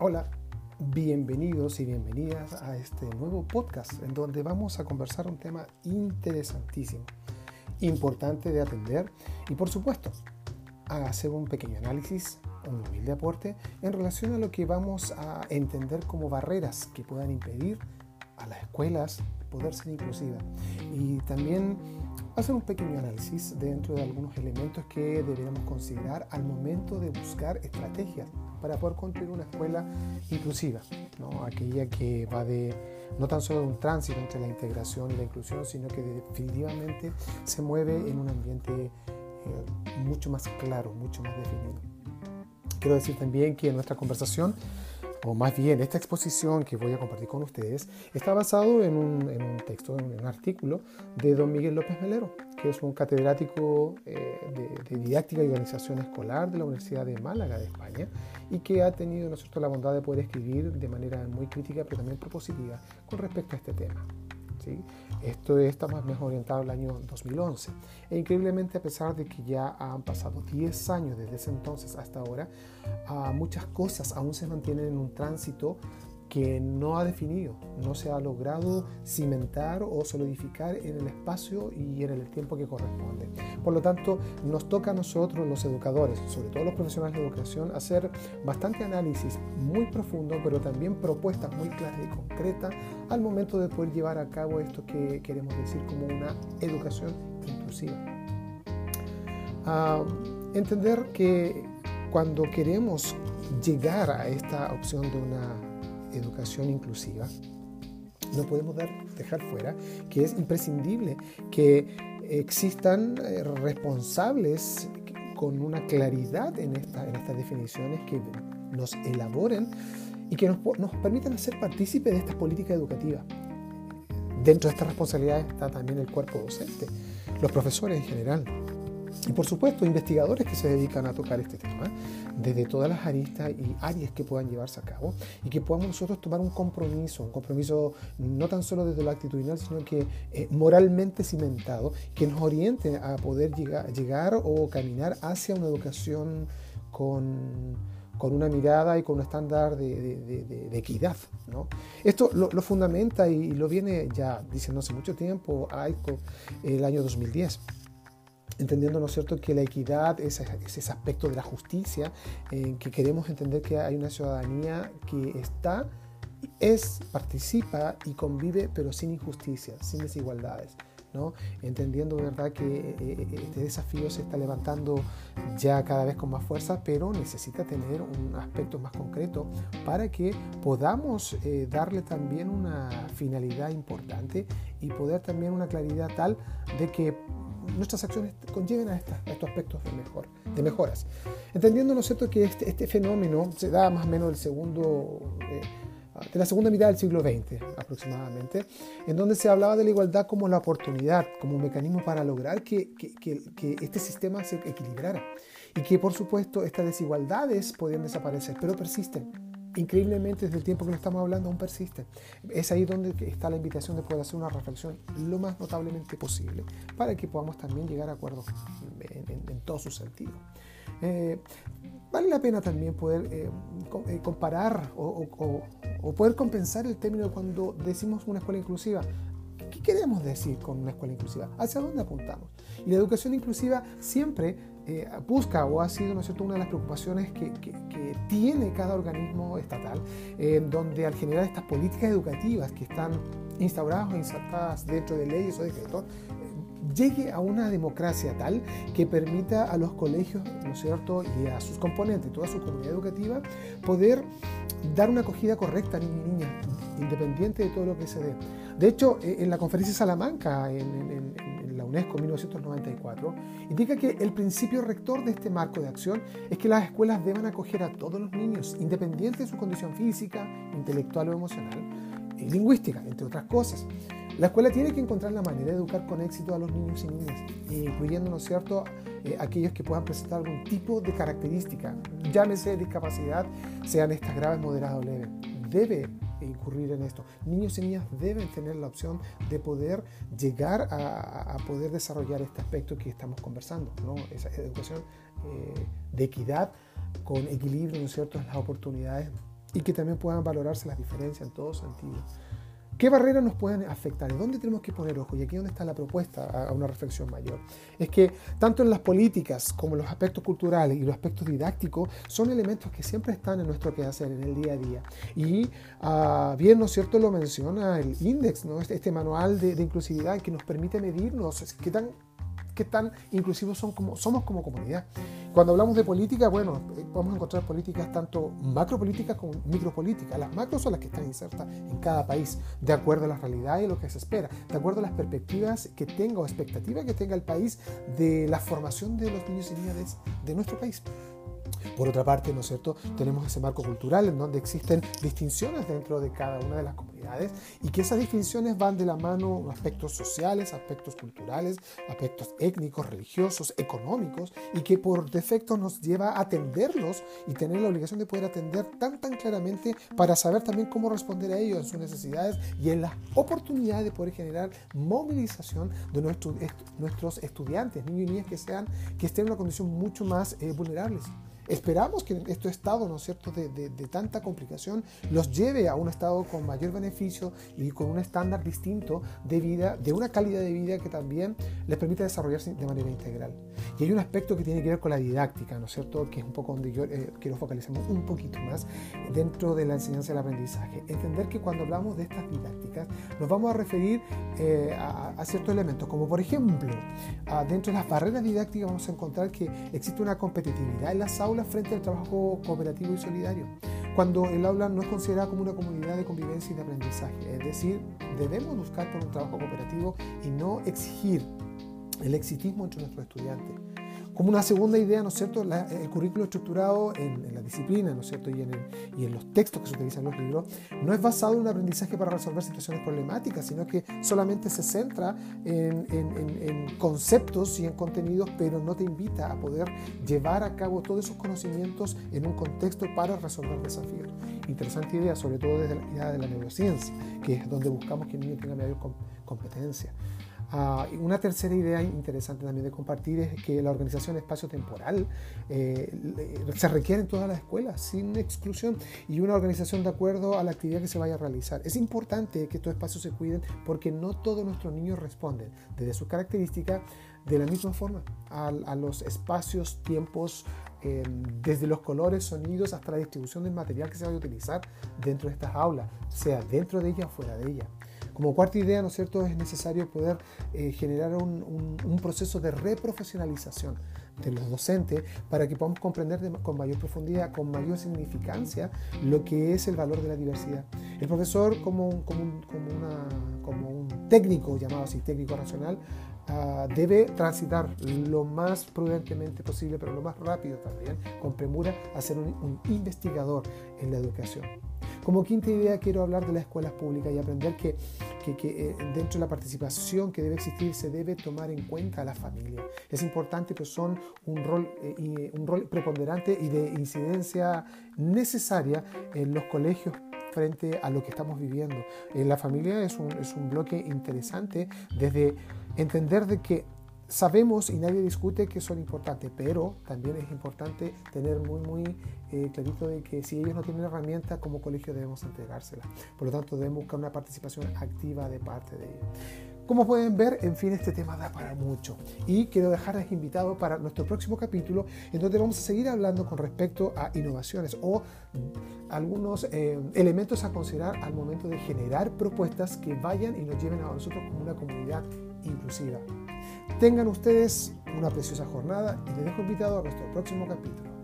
Hola, bienvenidos y bienvenidas a este nuevo podcast en donde vamos a conversar un tema interesantísimo, importante de atender y por supuesto a hacer un pequeño análisis, un humilde aporte en relación a lo que vamos a entender como barreras que puedan impedir a las escuelas poder ser inclusivas. Y también hacer un pequeño análisis dentro de algunos elementos que deberíamos considerar al momento de buscar estrategias para poder construir una escuela inclusiva, aquella que va de no tan solo un tránsito entre la integración y la inclusión, sino que definitivamente se mueve en un ambiente eh, mucho más claro, mucho más definido. Quiero decir también que en nuestra conversación o más bien esta exposición que voy a compartir con ustedes, está basado en un, en un texto, en un artículo de don Miguel López Melero, que es un catedrático eh, de, de, didáctica y organización escolar de la Universidad de Málaga de España y que ha tenido ¿no cierto? la bondad de poder escribir de manera muy crítica pero también propositiva con respecto a este tema. ¿Sí? Esto está más mejor orientado al año 2011. E increíblemente, a pesar de que ya han pasado 10 años desde ese entonces hasta ahora, uh, muchas cosas aún se mantienen en un tránsito que no ha definido, no se ha logrado cimentar o solidificar en el espacio y en el tiempo que corresponde. Por lo tanto, nos toca a nosotros, los educadores, sobre todo los profesionales de educación, hacer bastante análisis muy profundo, pero también propuestas muy claras y concretas al momento de poder llevar a cabo esto que queremos decir como una educación inclusiva. Uh, entender que cuando queremos llegar a esta opción de una educación inclusiva, no podemos dejar fuera que es imprescindible que existan eh, responsables con una claridad en, esta, en estas definiciones que nos elaboren y que nos, nos permitan hacer partícipe de esta política educativa. Dentro de esta responsabilidad está también el cuerpo docente, los profesores en general, y por supuesto, investigadores que se dedican a tocar este tema desde todas las aristas y áreas que puedan llevarse a cabo y que podamos nosotros tomar un compromiso, un compromiso no tan solo desde lo actitudinal, sino que eh, moralmente cimentado, que nos oriente a poder llegar, llegar o caminar hacia una educación con, con una mirada y con un estándar de, de, de, de equidad. ¿no? Esto lo, lo, fundamenta y lo viene ya diciendo hace mucho tiempo AICO el año 2010 entendiendo, ¿no es cierto?, que la equidad es, es ese aspecto de la justicia, en que queremos entender que hay una ciudadanía que está, es, participa y convive, pero sin injusticia, sin desigualdades. ¿no? entendiendo verdad que eh, eh, este desafío se está levantando ya cada vez con más fuerza, pero necesita tener un aspecto más concreto para que podamos eh, darle también una finalidad importante y poder también una claridad tal de que nuestras acciones conlleven a, esta, a estos aspectos de, mejor, de mejoras. Entendiendo, ¿no es cierto?, que este, este fenómeno se da más o menos el segundo, eh, de la segunda mitad del siglo XX aproximadamente, en donde se hablaba de la igualdad como la oportunidad, como un mecanismo para lograr que, que, que, que este sistema se equilibrara y que, por supuesto, estas desigualdades podían desaparecer, pero persisten increíblemente desde el tiempo que nos estamos hablando aún persiste. Es ahí donde está la invitación de poder hacer una reflexión lo más notablemente posible para que podamos también llegar a acuerdos en, en, en todo su sentido. Eh, vale la pena también poder eh, eh comparar o, poder compensar el término cuando decimos una escuela inclusiva. ¿Qué queremos decir con una escuela inclusiva? ¿Hacia dónde apuntamos? Y la educación inclusiva siempre eh, busca o ha sido ¿no cierto? una de las preocupaciones que, que, tiene cada organismo estatal, eh, donde al generar estas políticas educativas que están instauradas o insertadas dentro de leyes o decretos, eh, llegue a una democracia tal que permita a los colegios, ¿no cierto?, y a sus componentes, toda su comunidad educativa, poder dar una acogida correcta a niños y niñas, independiente de todo lo que se dé. De hecho, en la conferencia de Salamanca, en, en, UNESCO 1994, indica que el principio rector de este marco de acción es que las escuelas deben acoger a todos los niños, independiente de su condición física, intelectual o emocional, y lingüística, entre otras cosas. La escuela tiene que encontrar la manera de educar con éxito a los niños y niñas, incluyendo, ¿no es cierto?, eh, aquellos que puedan presentar algún tipo de característica, llámese discapacidad, sean estas graves, moderadas o leves. Debe incurrir en esto. Niños y niñas deben tener la opción de poder llegar a, poder desarrollar este aspecto que estamos conversando, ¿no? esa educación eh, de equidad con equilibrio, ¿no es en las oportunidades y que también puedan valorarse las diferencias en todo sentido. ¿Qué barreras nos pueden afectar? ¿Y dónde tenemos que poner ojo? Y aquí donde está la propuesta a una reflexión mayor. Es que tanto en las políticas como en los aspectos culturales y los aspectos didácticos son elementos que siempre están en nuestro quehacer, en el día a día. Y uh, bien, ¿no es cierto? Lo menciona el INDEX, ¿no? este, este manual de, de, inclusividad que nos permite medirnos qué tan qué tan inclusivos son como, somos como comunidad. Cuando hablamos de política, bueno, eh, podemos encontrar políticas tanto macropolíticas como micropolíticas. Las macro son las que están insertas en cada país, de acuerdo a la realidad y lo que se espera, de acuerdo a las perspectivas que tenga o expectativas que tenga el país de la formación de los niños y niñas de nuestro país. Por otra parte, ¿no es cierto?, tenemos ese marco cultural en donde existen distinciones dentro de cada una de las comunidades y que esas distinciones van de la mano aspectos sociales, aspectos culturales, aspectos étnicos, religiosos, económicos y que por defecto nos lleva a atenderlos y tener la obligación de poder atender tan tan claramente para saber también cómo responder a ellos en sus necesidades y en la oportunidad de poder generar movilización de nuestros, nuestros estudiantes, niños y niñas que, sean, que estén en una condición mucho más eh, vulnerables. Esperamos que este estado, ¿no es cierto?, de, de, de, tanta complicación los lleve a un estado con mayor beneficio y con un estándar distinto de vida, de una calidad de vida que también les permita desarrollarse de manera integral. Y hay un aspecto que tiene que ver con la didáctica, ¿no es cierto?, que es un poco donde yo eh, quiero focalizarme un poquito más dentro de la enseñanza y el aprendizaje. Entender que cuando hablamos de estas didácticas nos vamos a referir eh, a, a, ciertos elementos, como por ejemplo, dentro de las barreras didácticas vamos a encontrar que existe una competitividad en las aulas frente al trabajo cooperativo y solidario, cuando el aula no es considerada como una comunidad de convivencia y de aprendizaje. Es decir, debemos buscar por un trabajo cooperativo y no exigir el exitismo entre nuestros estudiantes. Como una segunda idea, ¿no es cierto?, la, el currículo estructurado en, en, la disciplina, ¿no es cierto?, y en, el, y en los textos que se utilizan en los libros, no es basado en un aprendizaje para resolver situaciones problemáticas, sino que solamente se centra en, en conceptos y en contenidos, pero no te invita a poder llevar a cabo todos esos conocimientos en un contexto para resolver desafíos. Interesante idea, sobre todo desde la idea de la neurociencia, que es donde buscamos que el niño tenga mayor competencia. Uh, una tercera idea interesante también de compartir es que la organización espacio-temporal eh, se requiere en todas las escuelas, sin exclusión, y una organización de acuerdo a la actividad que se vaya a realizar. Es importante que estos espacios se cuiden porque no todos nuestros niños responden desde sus características de la misma forma a, los espacios, tiempos, eh, desde los colores, sonidos, hasta la distribución del material que se vaya a utilizar dentro de estas aulas, sea dentro de ella o fuera de ella. Como cuarta idea, ¿no es cierto?, es necesario poder eh, generar un, un, un, proceso de reprofesionalización de los docentes para que podamos comprender de, con mayor profundidad, con mayor significancia, lo que es el valor de la diversidad. El profesor, como un, como como una, como un técnico, llamado así, técnico racional, Uh, debe transitar lo más prudentemente posible, pero lo más rápido también, con premura, a ser un, un, investigador en la educación. Como quinta idea quiero hablar de las escuelas públicas y aprender que, que, que eh, dentro de la participación que debe existir se debe tomar en cuenta a la familia. Es importante que son un rol, eh, un rol preponderante y de incidencia necesaria en los colegios frente a lo que estamos viviendo. Eh, la familia es un, es un bloque interesante desde entender de que sabemos y nadie discute que son importantes, pero también es importante tener muy, muy eh, clarito de que si ellos no tienen herramientas, como colegio debemos entregárselas. Por lo tanto, debemos buscar una participación activa de parte de ellos. Como pueden ver, en fin, este tema da para mucho. Y quiero dejarles invitados para nuestro próximo capítulo, en donde vamos a seguir hablando con respecto a innovaciones o algunos eh, elementos a considerar al momento de generar propuestas que vayan y nos lleven a nosotros como una comunidad inclusiva. Tengan ustedes una preciosa jornada y les dejo invitado a nuestro próximo capítulo.